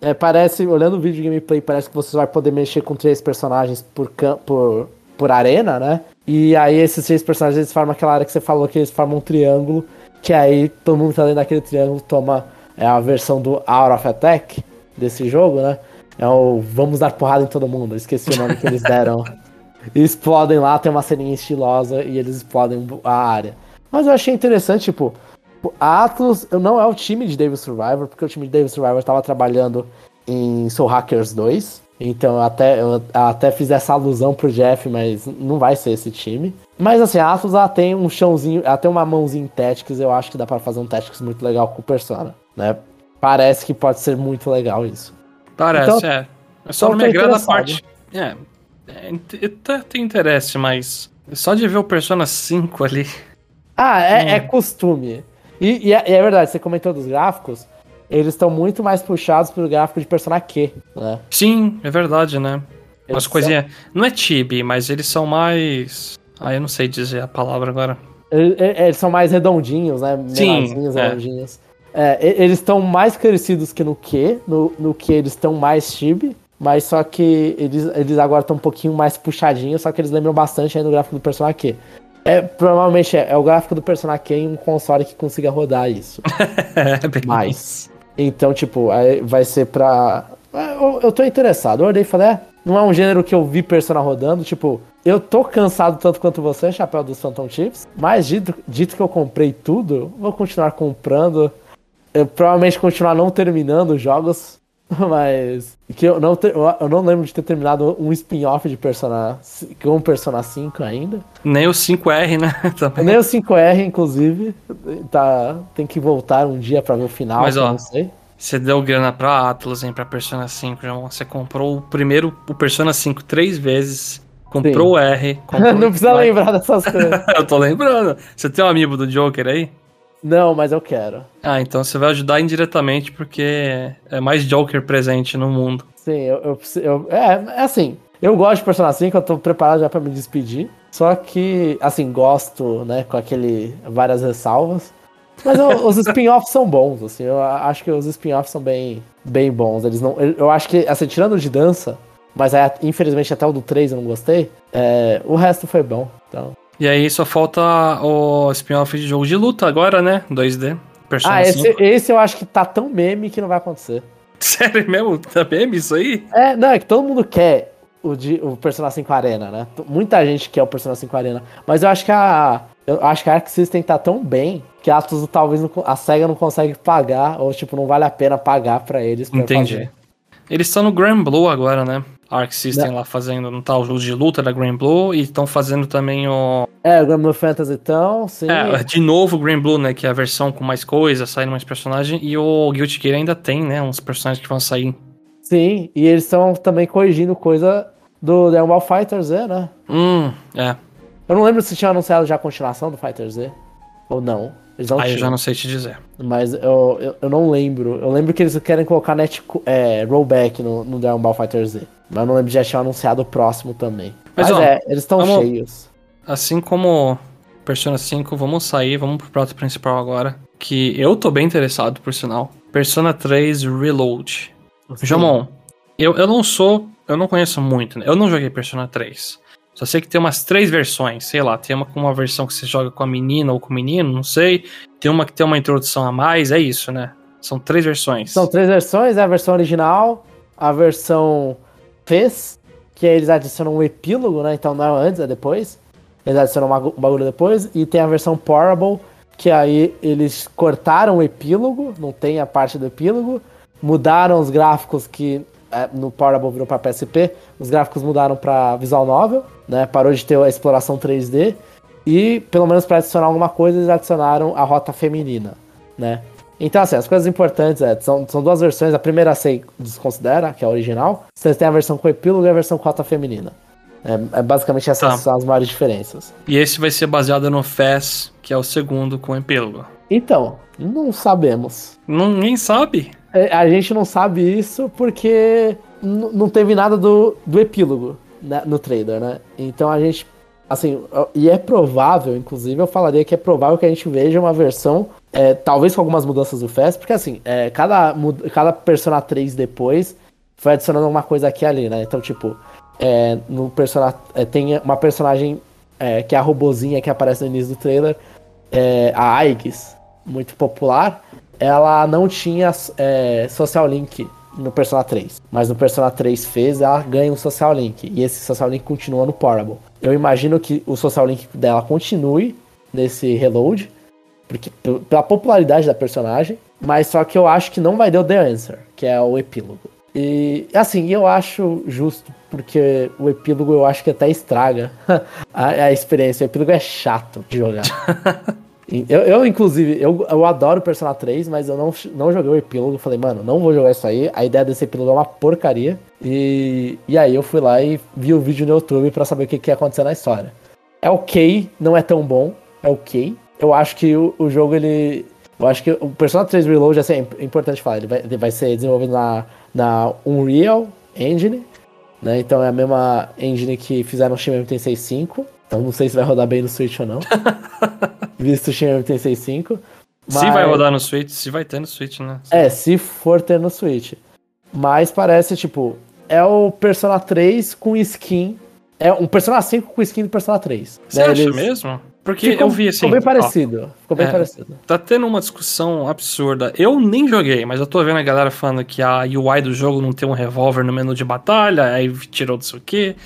É, parece, olhando o vídeo de gameplay, parece que você vai poder mexer com três personagens por, por, por arena, né? E aí esses três personagens eles formam aquela área que você falou que eles formam um triângulo, que aí todo mundo que tá dentro daquele triângulo toma é a versão do Hour of Attack desse jogo, né? É o Vamos dar porrada em todo mundo. Esqueci o nome que eles deram. E explodem lá, tem uma ceninha estilosa e eles explodem a área. Mas eu achei interessante, tipo, a Atlas não é o time de Devil Survivor, porque o time de Devil Survivor estava trabalhando em Soul Hackers 2. Então eu até, eu até fiz essa alusão pro Jeff, mas não vai ser esse time. Mas assim, a Atlas ela tem um chãozinho, ela tem uma mãozinha em Tactics, eu acho que dá para fazer um Tactics muito legal com o Persona, né? Parece que pode ser muito legal isso. Parece, então, é. É só não me agrada a parte. É, é, tem interesse, mas só de ver o Persona 5 ali. Ah, é, hum. é costume. E, e, é, e, é, verdade, você comentou dos gráficos, eles estão muito mais puxados pelo gráfico de Persona Q, né? Sim, é verdade, né? Umas coisinhas. Não é chibi, mas eles são mais. Ah, eu não sei dizer a palavra agora. Eles, são mais redondinhos, né? Sim. É. redondinhos. É, eles estão mais crescidos que no Q. No, no Q eles estão mais chibi. Mas só que eles, eles agora estão um pouquinho mais puxadinhos, só que eles lembram bastante aí do gráfico do Persona Q. É, provavelmente é, é, o gráfico do Persona Q em um console que consiga rodar isso. é, Mas. Então, tipo, vai ser pra. É, eu, eu tô interessado. Eu olhei e falei, é, não é um gênero que eu vi Persona rodando. Tipo, eu tô cansado tanto quanto você, chapéu dos Phantom Chips. Mas dito, dito que eu comprei tudo, vou continuar comprando. Eu provavelmente continuar não terminando os jogos. Mas. Que eu não, ter, eu não lembro de ter terminado um spin-off de Persona. Com Persona 5 ainda. Nem o 5R, né? Também. Nem o 5R, inclusive. Tá, tem que voltar um dia pra ver o final, Mas, ó, não sei. Você deu grana pra Atlas, hein, pra Persona 5, João. Você comprou o primeiro, o Persona 5 três vezes. Comprou Sim. o R. Comprou não precisa lembrar dessas coisas. eu tô lembrando. Você tem um amigo do Joker aí? Não, mas eu quero. Ah, então você vai ajudar indiretamente porque é mais Joker presente no mundo. Sim, eu, eu, eu é, é assim. Eu gosto de Persona 5, eu tô preparado já para me despedir. Só que, assim, gosto, né, com aquele várias ressalvas. Mas eu, os spin-offs são bons, assim, eu acho que os spin-offs são bem, bem bons. Eles não, eu acho que, assim, tirando de dança, mas aí, infelizmente até o do 3 eu não gostei, é, o resto foi bom. Então, e aí só falta o spin-off de jogo de luta agora, né? 2D. Persona ah, esse, esse, eu acho que tá tão meme que não vai acontecer. Sério mesmo? Tá meme isso aí? É, não, é que todo mundo quer o, de, o Persona 5 Arena, né? Muita gente quer o Persona 5 Arena. Mas eu acho que a. Eu acho que a Arc System tá tão bem que a talvez não, a SEGA não consegue pagar, ou tipo, não vale a pena pagar para eles. Pra Entendi. Fazer. Eles estão no Grand Blue agora, né? Arc System não. lá fazendo, não tá o jogo de luta da Grand Blue e estão fazendo também o. É, o Grand Blue Fantasy então, sim. É, de novo o Grand Blue, né? Que é a versão com mais coisas, saindo mais personagens. E o Guilty Gear ainda tem, né? Uns personagens que vão sair. Sim, e eles estão também corrigindo coisa do Dragon Ball Fighter Z, né? Hum, é. Eu não lembro se tinha anunciado já a continuação do Fighter Z. Ou não. Eles não ah, eu já não sei te dizer. Mas eu, eu, eu, não lembro. Eu lembro que eles querem colocar net, é, rollback no, no Dragon Ball Fighter Z. Mas eu não lembro de já tinha anunciado o próximo também. Mas, Mas ó, é, eles estão cheios. Assim como Persona 5, vamos sair, vamos pro prato principal agora. Que eu tô bem interessado, por sinal. Persona 3 Reload. Sim. Jamon, eu, eu não sou. Eu não conheço muito, né? Eu não joguei Persona 3. Só sei que tem umas três versões, sei lá, tem uma com uma versão que você joga com a menina ou com o menino, não sei. Tem uma que tem uma introdução a mais, é isso, né? São três versões. São três versões, é a versão original, a versão fez, que eles adicionam um epílogo, né? Então não é antes, é depois. Eles adicionam um bagulho depois. E tem a versão Portable, que aí eles cortaram o epílogo, não tem a parte do epílogo. Mudaram os gráficos que no Portable virou para PSP, os gráficos mudaram para Visual Novel, né? Parou de ter a exploração 3D. E, pelo menos para adicionar alguma coisa, eles adicionaram a rota feminina, né? Então, assim, as coisas importantes é, são, são duas versões. A primeira você desconsidera, que é a original. Você tem a versão com epílogo e a versão com rota feminina. É, é basicamente essas tá. são as maiores diferenças. E esse vai ser baseado no FES, que é o segundo com epílogo. Então, não sabemos. Ninguém sabe? É, a gente não sabe isso porque não teve nada do, do epílogo né, no trailer, né? Então a gente Assim, e é provável, inclusive, eu falaria que é provável que a gente veja uma versão, é, talvez com algumas mudanças do Fast, porque assim, é, cada, cada Persona 3 depois foi adicionando uma coisa aqui e ali, né? Então, tipo, é, no Persona, é, tem uma personagem é, que é a robozinha que aparece no início do trailer, a Aigis, muito popular, ela não tinha é, Social Link no Persona 3. Mas no Persona 3 fez, ela ganha um Social Link. E esse Social Link continua no Portable. Eu imagino que o Social Link dela continue nesse Reload. Porque, pela popularidade da personagem. Mas só que eu acho que não vai dar o The Answer, que é o epílogo. E assim, eu acho justo, porque o epílogo eu acho que até estraga a, a experiência. O epílogo é chato de jogar. Eu, eu, inclusive, eu, eu adoro Persona 3, mas eu não, não joguei o epílogo. Falei, mano, não vou jogar isso aí. A ideia desse epílogo é uma porcaria. E, e aí eu fui lá e vi o vídeo no YouTube para saber o que, que ia acontecer na história. É ok, não é tão bom. É ok. Eu acho que o, o jogo, ele. Eu acho que o Persona 3 Reload, assim, é importante falar, ele vai, ele vai ser desenvolvido na, na Unreal Engine, né? Então é a mesma engine que fizeram o Shin Megami Tensei 5. Então não sei se vai rodar bem no Switch ou não. visto o Shin Megami Tensei 5. Mas... Se vai rodar no Switch, se vai ter no Switch, né? É, se for ter no Switch. Mas parece, tipo, é o Persona 3 com skin. É um Persona 5 com skin do Persona 3. Você acha Eles... mesmo? Porque ficou, eu vi assim. Ficou bem parecido. Ó, ficou bem é, parecido. Tá tendo uma discussão absurda. Eu nem joguei, mas eu tô vendo a galera falando que a UI do jogo não tem um revólver no menu de batalha, aí tirou disso aqui.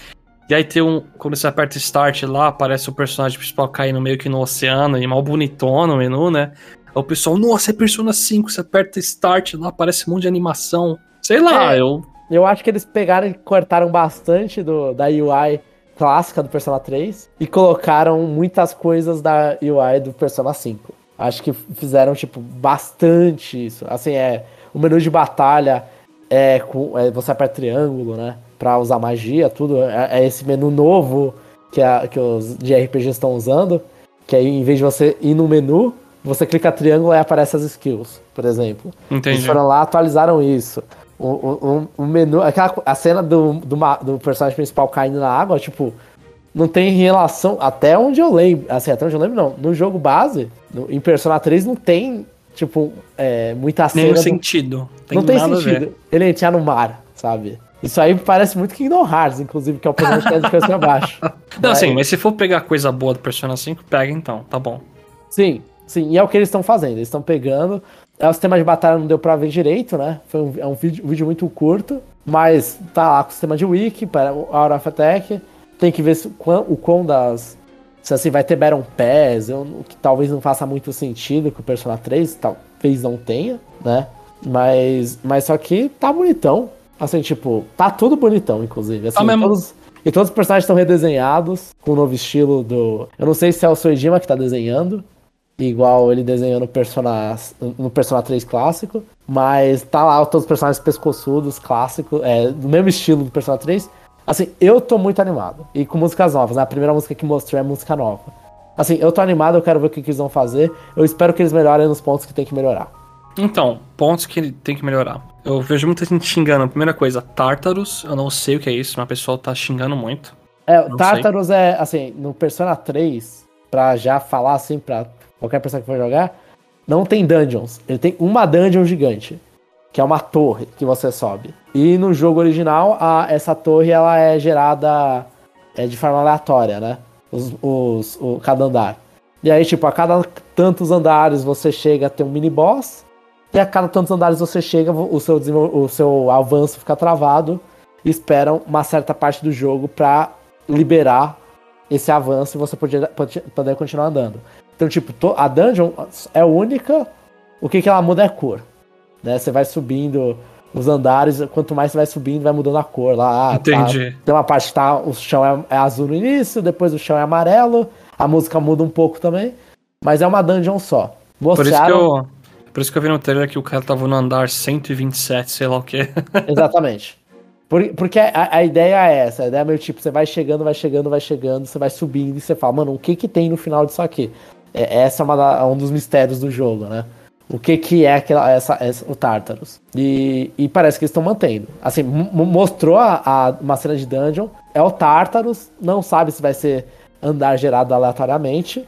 E aí tem um. Quando você aperta Start lá, aparece o personagem principal caindo meio que no oceano, e mal bonitão no menu, né? Aí o pessoal, nossa, é Persona 5, você aperta Start lá, aparece um monte de animação. Sei lá, é, eu. Eu acho que eles pegaram e cortaram bastante do, da UI clássica do Persona 3 e colocaram muitas coisas da UI do Persona 5. Acho que fizeram, tipo, bastante isso. Assim, é. O menu de batalha é, com, é você aperta triângulo, né? Para usar magia, tudo. É, é, esse menu novo que, a, que os de RPG estão usando. Que aí, em vez de você ir no menu, você clica triângulo e aparece as skills, por exemplo. Entendi. Eles foram lá, atualizaram isso. O, o, o menu. Aquela, a cena do, do, do, personagem principal caindo na água, tipo, não tem relação. Até onde eu lembro. Assim, até onde eu lembro, não. No jogo base, no, em Persona 3, não tem, tipo, é, muita cena. Nenhum do, sentido. Tem não tem sentido. Ele entrar no mar, sabe? Isso aí parece muito Kingdom Hearts, inclusive, que é o personagem que é de cabeça abaixo. Não, mas... sim, mas se for pegar coisa boa do Persona 5, pega então, tá bom. Sim, sim, e é o que eles estão fazendo, eles estão pegando. É, o sistema de batalha não deu pra ver direito, né? Foi um, é um vídeo, um vídeo muito curto, mas tá lá com o sistema de wiki para o Aura of Attack. Tem que ver se, o quão das. Se assim vai ter Baron Pass, o que talvez não faça muito sentido com o Persona 3, talvez não tenha, né? Mas, mas só que tá bonitão. Assim, tipo, tá tudo bonitão, inclusive. Assim, tá todos, e todos os personagens estão redesenhados com o novo estilo do. Eu não sei se é o Soejima que tá desenhando, igual ele desenhou no Persona, no Persona 3 clássico, mas tá lá todos os personagens pescoçudos, clássicos, é, do mesmo estilo do Persona 3. Assim, eu tô muito animado. E com músicas novas, né? A primeira música que mostrou é música nova. Assim, eu tô animado, eu quero ver o que, que eles vão fazer. Eu espero que eles melhorem nos pontos que tem que melhorar. Então, pontos que tem que melhorar. Eu vejo muita gente xingando. Primeira coisa, Tartarus. Eu não sei o que é isso, mas o pessoal tá xingando muito. É, o Tartarus sei. é, assim, no Persona 3, pra já falar assim pra qualquer pessoa que for jogar, não tem dungeons. Ele tem uma dungeon gigante, que é uma torre que você sobe. E no jogo original, a, essa torre ela é gerada é, de forma aleatória, né? Os, os, o, cada andar. E aí, tipo, a cada tantos andares você chega a ter um mini boss e a cada tantos andares você chega, o seu, o seu avanço fica travado e esperam uma certa parte do jogo para liberar esse avanço e você poder, poder continuar andando. Então, tipo, a dungeon é única, o que, que ela muda é cor. Né? Você vai subindo os andares, quanto mais você vai subindo, vai mudando a cor lá. Tá, Entendi. Tá, tem uma parte que tá, o chão é, é, azul no início, depois o chão é amarelo, a música muda um pouco também, mas é uma dungeon só. Mostraram... Por isso que eu, por isso que eu vi no trailer que o cara tava no andar 127, sei lá o quê. Exatamente. Por, porque a, a, ideia é essa, a ideia é meio tipo, você vai chegando, vai chegando, vai chegando, você vai subindo e você fala, mano, o que que tem no final disso aqui? É, essa é uma um dos mistérios do jogo, né? O que que é aquela, essa, essa o Tartarus. E, e parece que eles estão mantendo. Assim, mostrou a, a, uma cena de dungeon, é o Tartarus, não sabe se vai ser andar gerado aleatoriamente,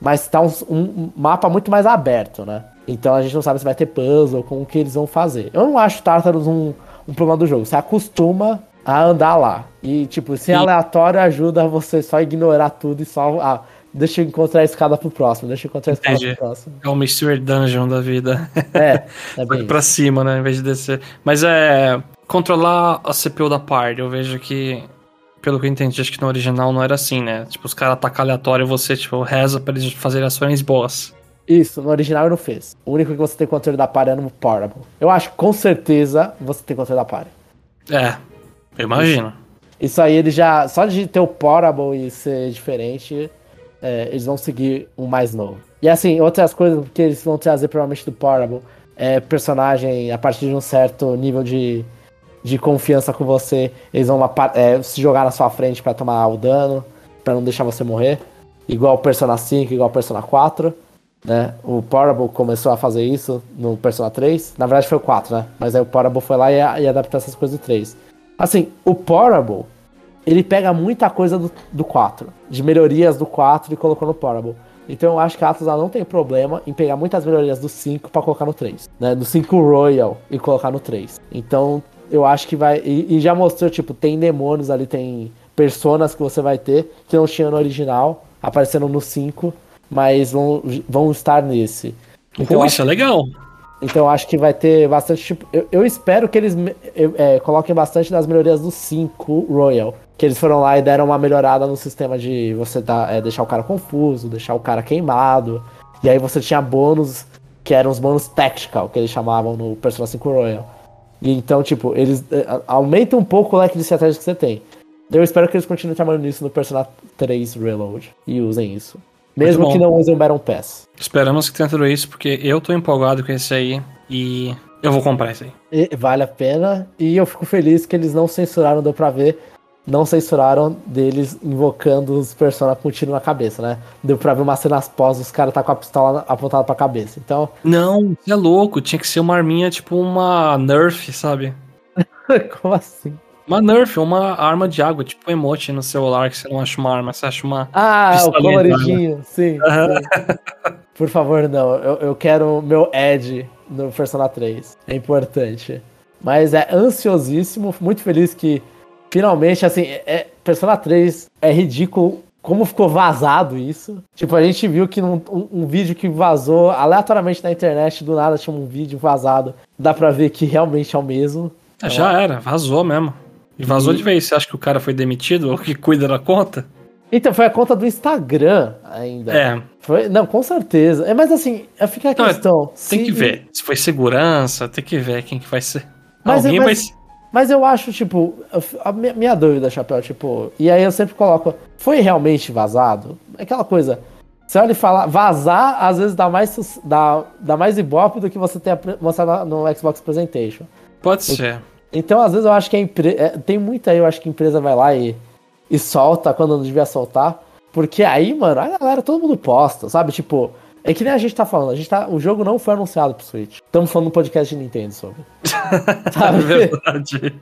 mas tá um, um mapa muito mais aberto, né? Então a gente não sabe se vai ter puzzle, com o que eles vão fazer. Eu não acho Tartarus um, um problema do jogo. Você acostuma a andar lá. E, tipo, se é aleatório, ajuda você só ignorar tudo e só. Ah, deixa eu encontrar a escada pro próximo, deixa eu encontrar a escada Entendi. pro próximo. É o Mystery Dungeon da vida. É, é bem. pra cima, né? Em vez de descer. Mas é. Controlar a CPU da party, eu vejo que. Pelo que eu entendi, acho que no original não era assim, né? Tipo, os caras atacam aleatório e você, tipo, reza pra eles fazerem ações boas. Isso, no original não fez. O único que você tem controle da party é no Portable. Eu acho que com certeza você tem controle da party. É, eu imagino. Isso aí ele já. Só de ter o Portable e ser diferente, é, eles vão seguir um mais novo. E assim, outras coisas que eles vão trazer provavelmente do Portable é personagem a partir de um certo nível de, de confiança com você, eles vão é, se jogar na sua frente pra tomar o dano, pra não deixar você morrer. Igual o Persona 5, igual o Persona 4. Né? O Portable começou a fazer isso no Persona 3. Na verdade foi o 4, né? Mas aí o Portable foi lá e, e adaptou essas coisas do 3. Assim, o Portable, ele pega muita coisa do, do 4, de melhorias do 4 e colocou no Portable. Então eu acho que a Atlas ela não tem problema em pegar muitas melhorias do 5 pra colocar no 3, né? Do 5 Royal e colocar no 3. Então eu acho que vai. E, e já mostrou, tipo, tem demônios ali, tem personas que você vai ter que não tinha no original, aparecendo no 5, mas vão, vão estar nesse. Então, Pô, isso é legal. então eu acho que vai ter bastante. Tipo, eu, eu espero que eles é, coloquem bastante das melhorias do 5 Royal. Que eles foram lá e deram uma melhorada no sistema de você dar, é, deixar o cara confuso, deixar o cara queimado. E aí você tinha bônus, que eram os bônus tactical, que eles chamavam no Persona 5 Royal. E então, tipo, eles é, aumentam um pouco o leque de estratégias que você tem. Eu espero que eles continuem trabalhando nisso no Persona 3 Reload e usem isso. Mesmo que não usem o Battle Pass. Esperamos que tenha tudo isso, porque eu tô empolgado com esse aí e eu vou comprar esse aí. E vale a pena. E eu fico feliz que eles não censuraram, deu pra ver. Não censuraram deles invocando os personagens com tiro na cabeça, né? Deu pra ver umas cenas pós, os caras tá com a pistola apontada pra cabeça. Então, Não, é louco, tinha que ser uma arminha tipo uma Nerf, sabe? como assim? Uma Nerf, uma arma de água, tipo um emote no celular, que você não acha uma arma, você acha uma. Ah, o coloridinho, sim. sim. Por favor, não. Eu, eu quero meu Ed no Persona 3. É importante. Mas é ansiosíssimo, muito feliz que finalmente, assim, é, é- Persona 3 é ridículo como ficou vazado isso. Tipo, a gente viu que num, um, um vídeo que vazou aleatoriamente na internet, do nada tinha um vídeo vazado. Dá pra ver que realmente é o mesmo. Ah, já era, vazou mesmo. E vazou de vez. Você acha que o cara foi demitido ou que cuida da conta? Então, foi a conta do Instagram ainda. É, Foi, não, com certeza. É, mas assim, fica a Não, é- questão. tem se- que ver. Se foi segurança, tem que ver quem que vai ser. Mas, Alguém mas, vai ser. mas eu acho, tipo, a minha, minha dúvida, Chapéu, tipo, e aí eu sempre coloco, foi realmente vazado? Aquela coisa, você olha e fala, vazar às vezes dá mais, dá, dá mais ibope do que você tem mostrado no Xbox Presentation. Pode ser. Então, às vezes, eu acho que a empresa. Tem muita aí, eu acho que a empresa vai lá e, e solta quando não devia soltar. Porque aí, mano, a galera, todo mundo posta, sabe? Tipo, é que nem a gente tá falando, a gente tá, o jogo não foi anunciado pro Switch. Estamos falando no podcast de Nintendo sobre. É Sabe? verdade.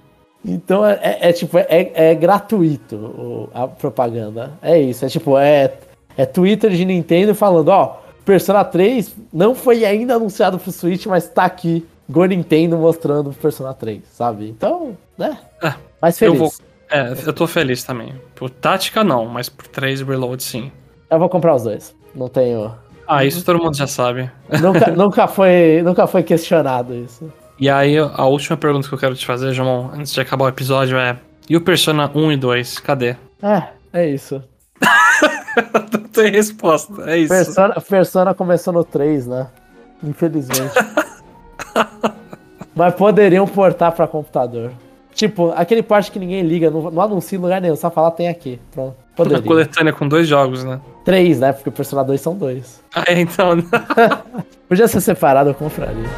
Então é, é- é tipo, é, é gratuito o- a propaganda. É isso, é tipo, é, é Twitter de Nintendo falando, ó, Persona 3 não foi ainda anunciado pro Switch, mas tá aqui. Go Nintendo mostrando o Persona 3, sabe? Então, né? Ah, Mas eu feliz. vou. É, eu tô feliz também. Por tática, não, mas por 3 reload, sim. Eu vou comprar os dois. Não tenho. Ah, isso todo mundo já sabe. nunca, nunca, foi, nunca foi questionado isso. E aí, a última pergunta que eu quero te fazer, João, antes de acabar o episódio é: e o Persona 1 e 2, cadê? É, é isso. Não tem resposta, é isso. Persona, Persona começou no 3, né? Infelizmente. Mas poderiam portar pra computador. Tipo, aquele parte que ninguém liga, não, não anuncia em lugar nenhum, só falar tem aqui. Pronto. Uma Poderia. coletânea com dois jogos, né? Três, né? Porque o Persona 2 são dois. Ah, é, então. Podia ser separado, eu compraria.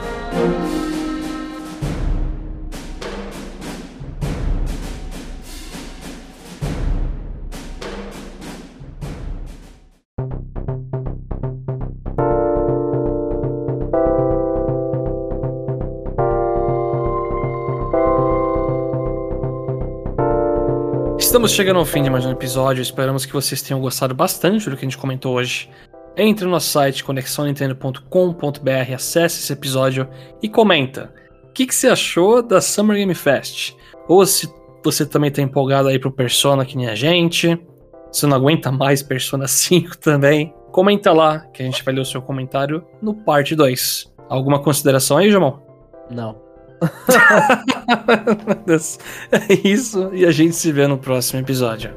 Estamos chegando ao fim de mais um episódio. Esperamos que vocês tenham gostado bastante do que a gente comentou hoje. Entre no nosso site conexãonintendo.com.br, acesse esse episódio e comenta. O que, que você achou da Summer Game Fest? Ou se você também tá empolgado aí pro Persona que nem a gente. Se não aguenta mais Persona 5 também. Comenta lá que a gente vai ler o seu comentário no parte 2. Alguma consideração aí, Jamon? Não. é isso, e a gente se vê no próximo episódio.